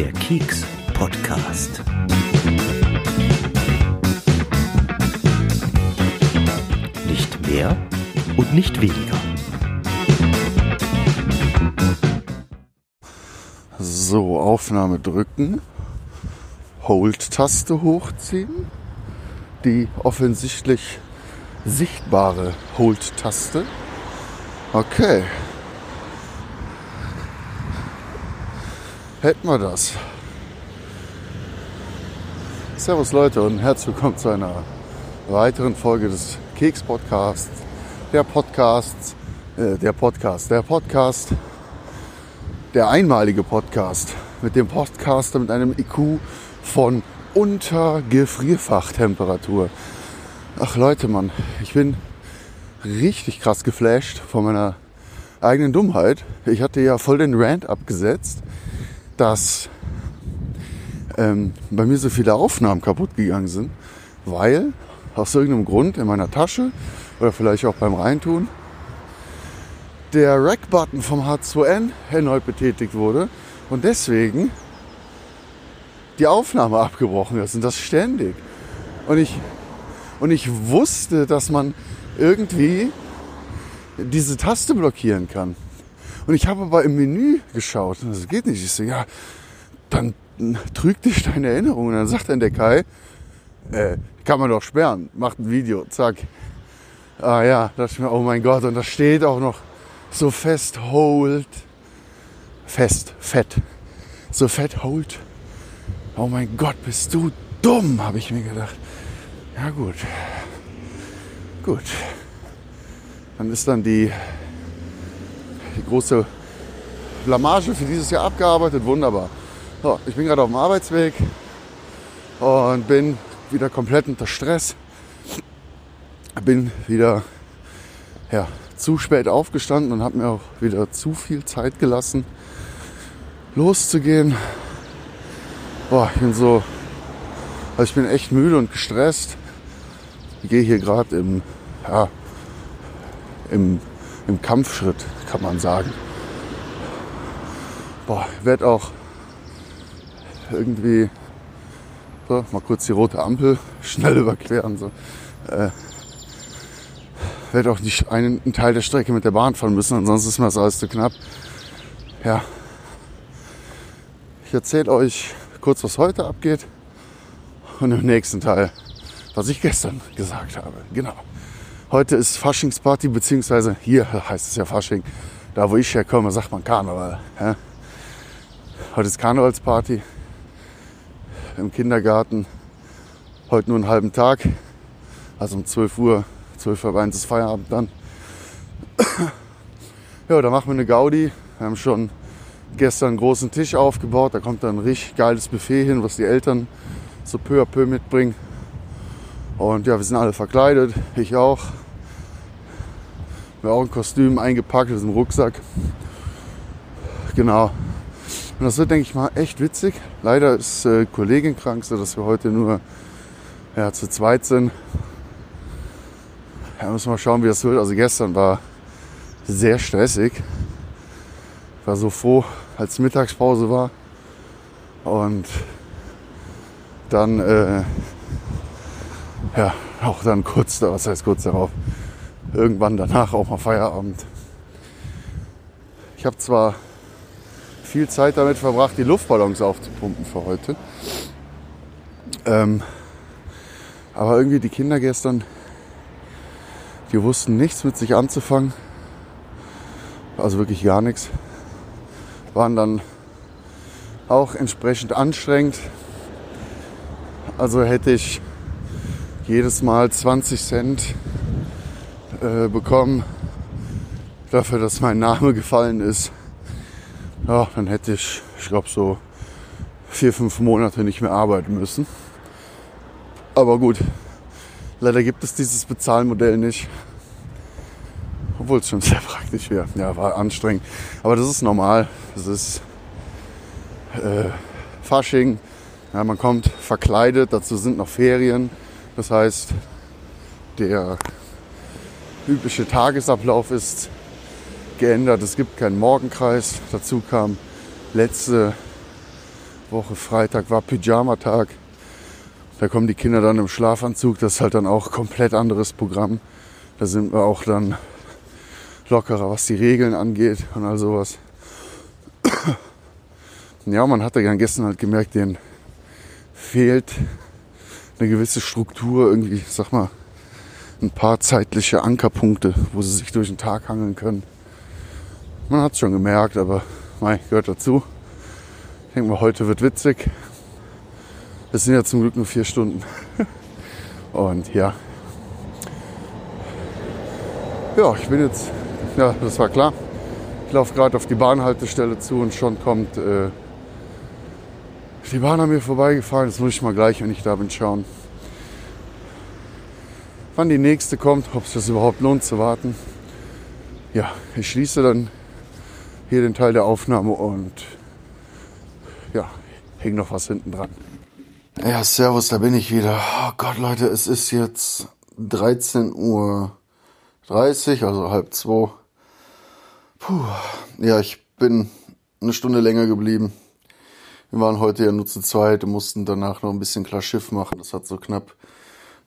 Der Keks Podcast. Nicht mehr und nicht weniger. So, Aufnahme drücken. Hold-Taste hochziehen. Die offensichtlich sichtbare Hold-Taste. Okay. Hätten wir das. Servus Leute und herzlich willkommen zu einer weiteren Folge des Keks Podcasts. Der Podcast, äh, der Podcast, der Podcast, der einmalige Podcast mit dem Podcaster mit einem IQ von unter Gefrierfachtemperatur. Ach Leute, Mann, ich bin richtig krass geflasht von meiner eigenen Dummheit. Ich hatte ja voll den Rant abgesetzt, dass ähm, bei mir so viele Aufnahmen kaputt gegangen sind, weil aus irgendeinem Grund in meiner Tasche oder vielleicht auch beim Reintun der Rack-Button vom H2N erneut betätigt wurde und deswegen die Aufnahme abgebrochen ist und das ständig. Und ich, und ich wusste, dass man irgendwie diese Taste blockieren kann. Und ich habe aber im Menü geschaut und das geht nicht. Ich so, ja, dann trügt dich deine Erinnerung. Und dann sagt dann der Kai, äh, kann man doch sperren, macht ein Video, zack. Ah ja, dachte ich mir, oh mein Gott, und da steht auch noch so fest hold. Fest, fett. So fett hold. Oh mein Gott, bist du dumm, habe ich mir gedacht. Ja gut. Gut. Dann ist dann die, die große Blamage für dieses Jahr abgearbeitet. Wunderbar. So, ich bin gerade auf dem Arbeitsweg und bin wieder komplett unter Stress. Bin wieder ja, zu spät aufgestanden und habe mir auch wieder zu viel Zeit gelassen, loszugehen. Boah, ich bin so, also ich bin echt müde und gestresst. Ich gehe hier gerade im, ja, im, im Kampfschritt, kann man sagen. Boah, ich werde auch irgendwie so, mal kurz die rote Ampel schnell überqueren. So. Äh, werde auch nicht einen, einen, Teil der Strecke mit der Bahn fahren müssen, ansonsten ist mir das alles zu knapp. Ja. Ich erzähle euch kurz, was heute abgeht und im nächsten Teil, was ich gestern gesagt habe. Genau. Heute ist Faschingsparty, beziehungsweise hier heißt es ja Fasching. Da, wo ich herkomme, sagt man Karneval. Ja? Heute ist Karnevalsparty im Kindergarten. Heute nur einen halben Tag. Also um 12 Uhr, 12 Uhr 1 ist Feierabend dann. ja, da machen wir eine Gaudi. Wir haben schon gestern einen großen Tisch aufgebaut. Da kommt dann ein richtig geiles Buffet hin, was die Eltern so peu à peu mitbringen. Und ja, wir sind alle verkleidet, ich auch. Wir haben auch ein Kostüm eingepackt, ist ein Rucksack. Genau. Und das wird, denke ich mal, echt witzig. Leider ist äh, Kollegin krank, sodass wir heute nur ja, zu zweit sind. Ja, müssen wir mal schauen, wie das wird. Also gestern war sehr stressig. Ich war so froh, als Mittagspause war. Und dann äh, ja, auch dann kurz, was heißt kurz darauf, irgendwann danach auch mal Feierabend. Ich habe zwar viel Zeit damit verbracht, die Luftballons aufzupumpen für heute. Ähm, aber irgendwie die Kinder gestern, die wussten nichts mit sich anzufangen. Also wirklich gar nichts. Waren dann auch entsprechend anstrengend. Also hätte ich jedes Mal 20 Cent äh, bekommen dafür, dass mein Name gefallen ist. Ja, dann hätte ich, ich glaube, so vier, fünf Monate nicht mehr arbeiten müssen. Aber gut, leider gibt es dieses Bezahlmodell nicht. Obwohl es schon sehr praktisch wäre. Ja, war anstrengend. Aber das ist normal. Das ist äh, Fasching. Ja, man kommt verkleidet, dazu sind noch Ferien. Das heißt, der übliche Tagesablauf ist geändert. Es gibt keinen Morgenkreis. Dazu kam letzte Woche Freitag war Pyjama-Tag. Da kommen die Kinder dann im Schlafanzug. Das ist halt dann auch komplett anderes Programm. Da sind wir auch dann lockerer, was die Regeln angeht und all sowas. Ja, man hatte ja gestern halt gemerkt, denen fehlt eine gewisse Struktur, irgendwie, sag mal, ein paar zeitliche Ankerpunkte, wo sie sich durch den Tag hangeln können. Man hat es schon gemerkt, aber mein, gehört dazu. Ich denke mal, heute wird witzig. Es sind ja zum Glück nur vier Stunden. Und ja. Ja, ich bin jetzt, ja, das war klar. Ich laufe gerade auf die Bahnhaltestelle zu und schon kommt äh, die Bahn an mir vorbeigefahren. Jetzt muss ich mal gleich, wenn ich da bin, schauen, wann die nächste kommt, ob es das überhaupt lohnt zu warten. Ja, ich schließe dann hier den Teil der Aufnahme und ja, hängt noch was hinten dran. Ja, servus, da bin ich wieder. Oh Gott, Leute, es ist jetzt 13 Uhr 30, also halb zwei. Puh, ja, ich bin eine Stunde länger geblieben. Wir waren heute ja nur zu zweit und mussten danach noch ein bisschen klar Schiff machen. Das hat so knapp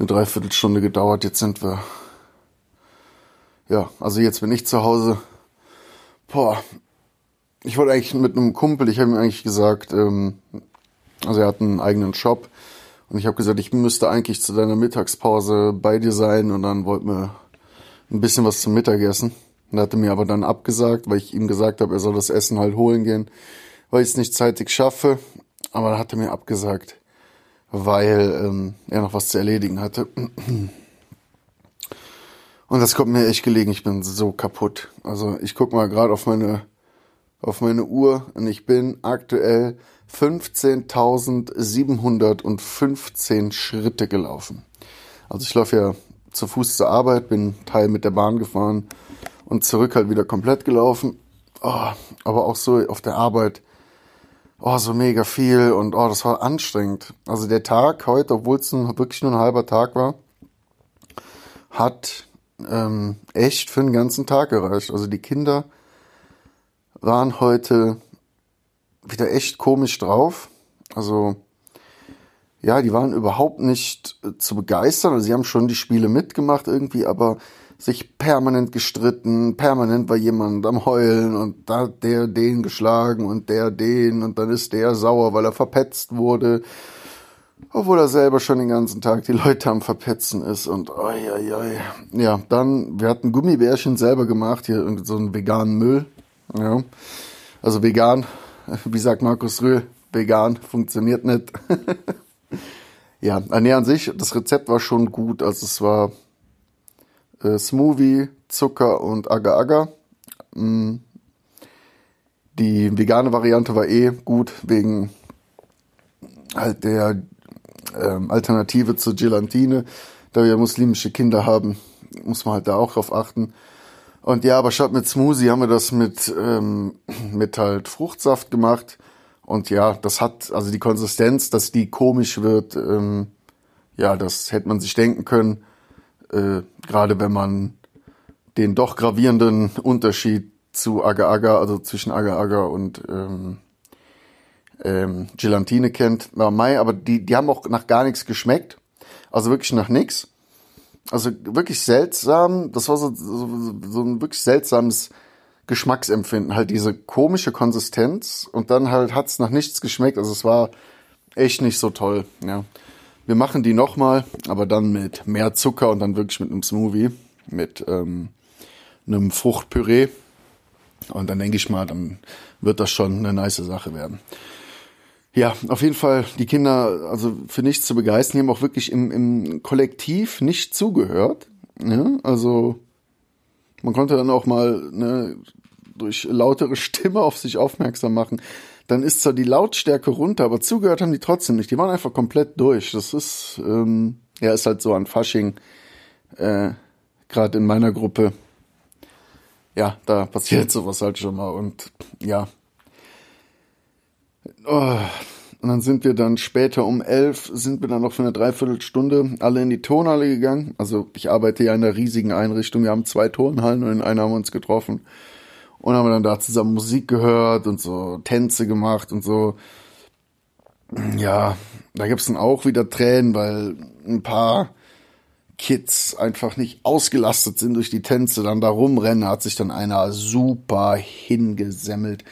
eine Dreiviertelstunde gedauert. Jetzt sind wir. Ja, also jetzt bin ich zu Hause. Boah. Ich wollte eigentlich mit einem Kumpel, ich habe ihm eigentlich gesagt, ähm, also er hat einen eigenen Shop und ich habe gesagt, ich müsste eigentlich zu deiner Mittagspause bei dir sein und dann wollten wir ein bisschen was zum Mittagessen. Und er hatte mir aber dann abgesagt, weil ich ihm gesagt habe, er soll das Essen halt holen gehen weil ich es nicht zeitig schaffe. Aber da hat er mir abgesagt, weil ähm, er noch was zu erledigen hatte. Und das kommt mir echt gelegen. Ich bin so kaputt. Also ich guck mal gerade auf meine auf meine Uhr und ich bin aktuell 15.715 Schritte gelaufen. Also ich laufe ja zu Fuß zur Arbeit, bin Teil mit der Bahn gefahren und zurück halt wieder komplett gelaufen. Oh, aber auch so auf der Arbeit oh, so mega viel und oh, das war anstrengend. Also der Tag heute, obwohl es wirklich nur ein halber Tag war, hat ähm, echt für den ganzen Tag gereicht. Also die Kinder waren heute wieder echt komisch drauf. Also ja, die waren überhaupt nicht äh, zu begeistern. Also sie haben schon die Spiele mitgemacht irgendwie, aber sich permanent gestritten, permanent war jemand am Heulen und da hat der den geschlagen und der den und dann ist der sauer, weil er verpetzt wurde. Obwohl er selber schon den ganzen Tag die Leute am Verpetzen ist und oi, oi, oi. Ja, dann, wir hatten Gummibärchen selber gemacht, hier so einen veganen Müll. Ja. Also vegan, wie sagt Markus Rühl, vegan funktioniert nicht. ja, nee, an sich, das Rezept war schon gut. Also es war äh, Smoothie, Zucker und Agar-Agar. Mm. Die vegane Variante war eh gut wegen halt der ähm, Alternative zur Gelatine. Da wir muslimische Kinder haben, muss man halt da auch drauf achten. Und ja, aber statt mit Smoothie haben wir das mit, ähm, mit halt Fruchtsaft gemacht. Und ja, das hat, also die Konsistenz, dass die komisch wird, ähm, ja, das hätte man sich denken können äh, gerade wenn man den doch gravierenden Unterschied zu Agar-Agar, also zwischen Agar-Agar und ähm, ähm, Gelatine kennt, war Mai, aber die, die haben auch nach gar nichts geschmeckt. Also wirklich nach nichts. Also wirklich seltsam. Das war so, so, so ein wirklich seltsames Geschmacksempfinden. Halt diese komische Konsistenz und dann halt hat's nach nichts geschmeckt. Also es war echt nicht so toll. Ja. Wir machen die nochmal, aber dann mit mehr Zucker und dann wirklich mit einem Smoothie, mit ähm, einem Fruchtpüree. Und dann denke ich mal, dann wird das schon eine nice Sache werden. Ja, auf jeden Fall die Kinder, also für nichts zu begeistern, die haben auch wirklich im, im Kollektiv nicht zugehört. Ja, also man konnte dann auch mal ne, durch lautere Stimme auf sich aufmerksam machen dann ist zwar die Lautstärke runter, aber zugehört haben die trotzdem nicht. Die waren einfach komplett durch. Das ist, ähm, ja, ist halt so an Fasching, äh, gerade in meiner Gruppe. Ja, da passiert sowas halt schon mal und ja. Oh. Und dann sind wir dann später um elf, sind wir dann noch für eine Dreiviertelstunde alle in die Turnhalle gegangen. Also ich arbeite ja in einer riesigen Einrichtung. Wir haben zwei Turnhallen und in einer haben wir uns getroffen. Und haben dann da zusammen Musik gehört und so Tänze gemacht und so. ja, da gibt's dann auch wieder Tränen, weil ein paar Kids einfach nicht ausgelastet sind durch die Tänze, dann da rumrennen, hat sich dann einer super hingesemmelt,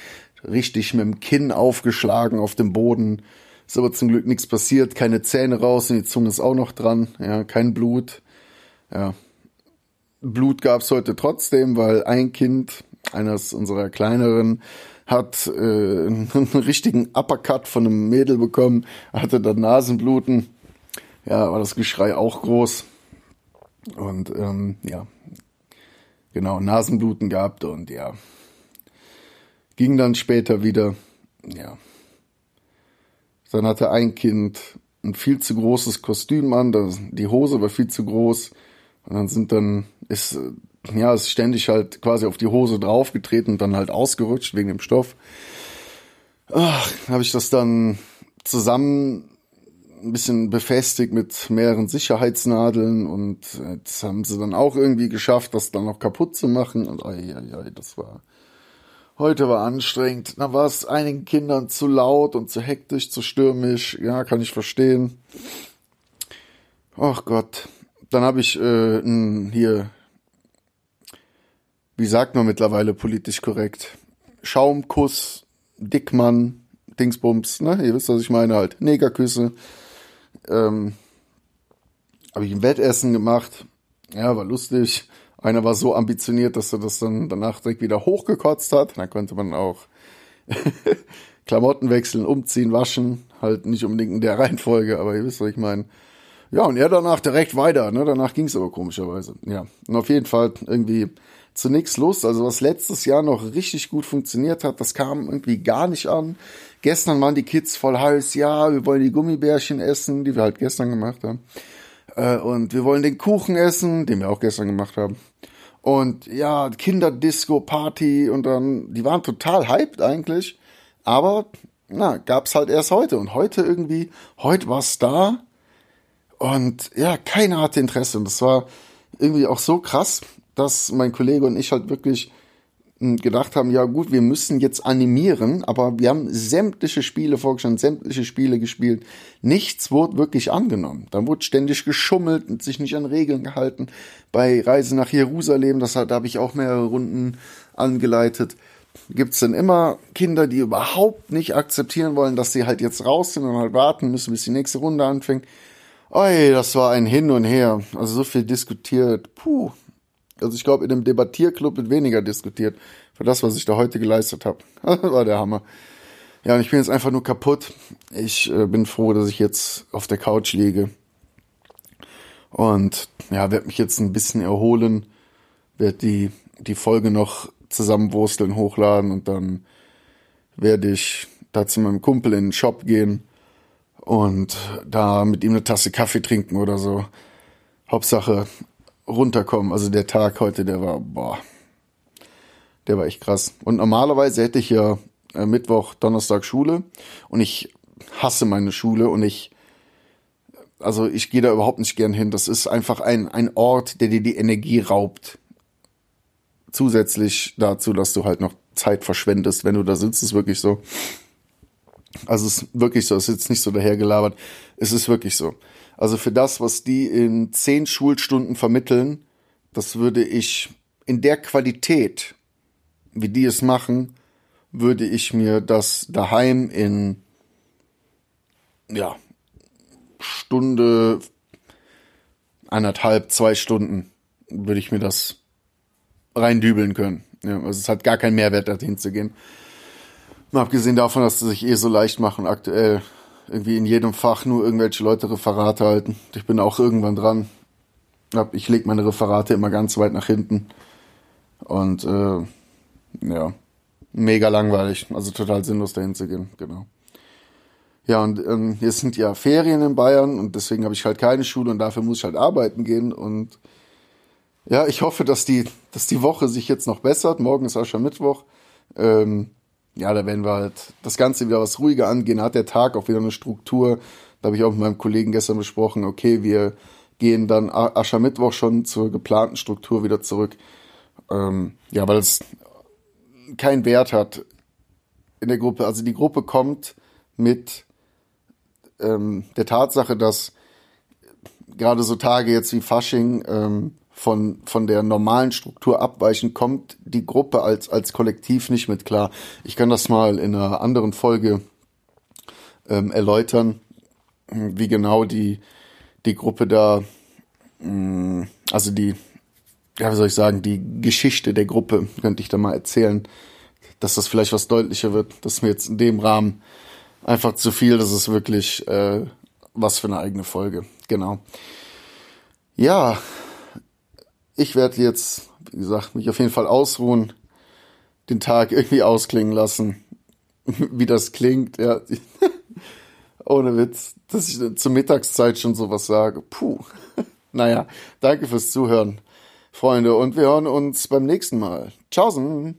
richtig mit dem Kinn aufgeschlagen auf dem Boden. Ist aber zum Glück nichts passiert, keine Zähne raus und die Zunge ist auch noch dran, ja, kein Blut. Ja. Blut gab's heute trotzdem, weil ein Kind, eines unserer kleineren, hat äh, einen richtigen Uppercut von einem Mädel bekommen, hatte dann Nasenbluten. Ja, war das Geschrei auch groß. Und ähm, ja, genau, Nasenbluten gehabt und ja, ging dann später wieder, ja. Dann hatte ein Kind ein viel zu großes Kostüm an, das, die Hose war viel zu groß und dann sind dann, ist, ja, ist ständig halt quasi auf die Hose draufgetreten und dann halt ausgerutscht wegen dem Stoff. Habe ich das dann zusammen ein bisschen befestigt mit mehreren Sicherheitsnadeln und jetzt haben sie dann auch irgendwie geschafft, das dann noch kaputt zu machen und ai, ai, ai, das war heute war anstrengend. Dann war es einigen Kindern zu laut und zu hektisch, zu stürmisch. Ja, kann ich verstehen. Ach Gott. Dann habe ich äh, hier, wie sagt man mittlerweile politisch korrekt, Schaumkuss, Dickmann, Dingsbums, ne? Ihr wisst, was ich meine halt. Negerküsse ähm, habe ich ein Wettessen gemacht. Ja, war lustig. Einer war so ambitioniert, dass er das dann danach direkt wieder hochgekotzt hat. Da konnte man auch Klamotten wechseln, umziehen, waschen. Halt nicht unbedingt in der Reihenfolge, aber ihr wisst, was ich meine. Ja, und er danach direkt weiter. Ne? Danach ging es aber komischerweise. Ja, und auf jeden Fall irgendwie zu nichts Lust. Also was letztes Jahr noch richtig gut funktioniert hat, das kam irgendwie gar nicht an. Gestern waren die Kids voll heiß, ja, wir wollen die Gummibärchen essen, die wir halt gestern gemacht haben. Äh, und wir wollen den Kuchen essen, den wir auch gestern gemacht haben. Und ja, Kinderdisco, Party und dann, die waren total hyped eigentlich. Aber, na, gab's halt erst heute. Und heute irgendwie, heute war's da. Und ja, keiner hatte Interesse. Und das war irgendwie auch so krass dass mein Kollege und ich halt wirklich hm, gedacht haben, ja gut, wir müssen jetzt animieren, aber wir haben sämtliche Spiele vorgestellt, sämtliche Spiele gespielt. Nichts wurde wirklich angenommen. Da wurde ständig geschummelt und sich nicht an Regeln gehalten. Bei Reise nach Jerusalem, das hat, da habe ich auch mehrere Runden angeleitet. Gibt es dann immer Kinder, die überhaupt nicht akzeptieren wollen, dass sie halt jetzt raus sind und halt warten müssen, bis die nächste Runde anfängt. Oi, das war ein Hin und Her. Also so viel diskutiert. Puh, also ich glaube, in dem Debattierclub wird weniger diskutiert für das, was ich da heute geleistet habe. war der Hammer. Ja, und ich bin jetzt einfach nur kaputt. Ich äh, bin froh, dass ich jetzt auf der Couch liege. Und ja, werde mich jetzt ein bisschen erholen, werde die, die Folge noch zusammenwursteln, hochladen und dann werde ich da zu meinem Kumpel in den Shop gehen und da mit ihm eine Tasse Kaffee trinken oder so. Hauptsache runterkommen. Also der Tag heute, der war, boah, der war echt krass. Und normalerweise hätte ich ja äh, Mittwoch, Donnerstag Schule und ich hasse meine Schule und ich, also ich gehe da überhaupt nicht gern hin. Das ist einfach ein, ein Ort, der dir die Energie raubt. Zusätzlich dazu, dass du halt noch Zeit verschwendest, wenn du da sitzt, ist wirklich so. Also es ist wirklich so, es ist jetzt nicht so dahergelabert. Es ist wirklich so. Also für das, was die in zehn Schulstunden vermitteln, das würde ich in der Qualität, wie die es machen, würde ich mir das daheim in ja Stunde eineinhalb, zwei Stunden würde ich mir das reindübeln können. Ja, also es hat gar keinen Mehrwert, dahin zu gehen. Mal abgesehen davon, dass sie sich eh so leicht machen aktuell irgendwie in jedem Fach nur irgendwelche Leute Referate halten. Ich bin auch irgendwann dran. Ich lege meine Referate immer ganz weit nach hinten. Und äh, ja, mega langweilig. Also total sinnlos dahin zu gehen, genau. Ja, und ähm, hier sind ja Ferien in Bayern und deswegen habe ich halt keine Schule und dafür muss ich halt arbeiten gehen. Und ja, ich hoffe, dass die, dass die Woche sich jetzt noch bessert. Morgen ist auch schon Mittwoch. Ähm, ja, da werden wir halt das Ganze wieder was ruhiger angehen, hat der Tag auch wieder eine Struktur. Da habe ich auch mit meinem Kollegen gestern besprochen, okay, wir gehen dann Aschermittwoch schon zur geplanten Struktur wieder zurück. Ähm, ja, weil es keinen Wert hat in der Gruppe. Also die Gruppe kommt mit ähm, der Tatsache, dass gerade so Tage jetzt wie Fasching ähm, von, von der normalen Struktur abweichen, kommt die Gruppe als, als Kollektiv nicht mit klar. Ich kann das mal in einer anderen Folge ähm, erläutern, wie genau die, die Gruppe da, mh, mm, also die, ja, wie soll ich sagen, die Geschichte der Gruppe könnte ich da mal erzählen, dass das vielleicht was deutlicher wird. Das ist mir jetzt in dem Rahmen einfach zu viel. Das ist wirklich äh, was für eine eigene Folge. Genau. Ja, ich werde jetzt, wie gesagt, mich auf jeden Fall ausruhen, den Tag irgendwie ausklingen lassen, wie das klingt. Ja, ohne Witz, dass ich zur Mittagszeit schon sowas sage. Puh. Naja, danke fürs Zuhören, Freunde, und wir hören uns beim nächsten Mal. Tschaußen!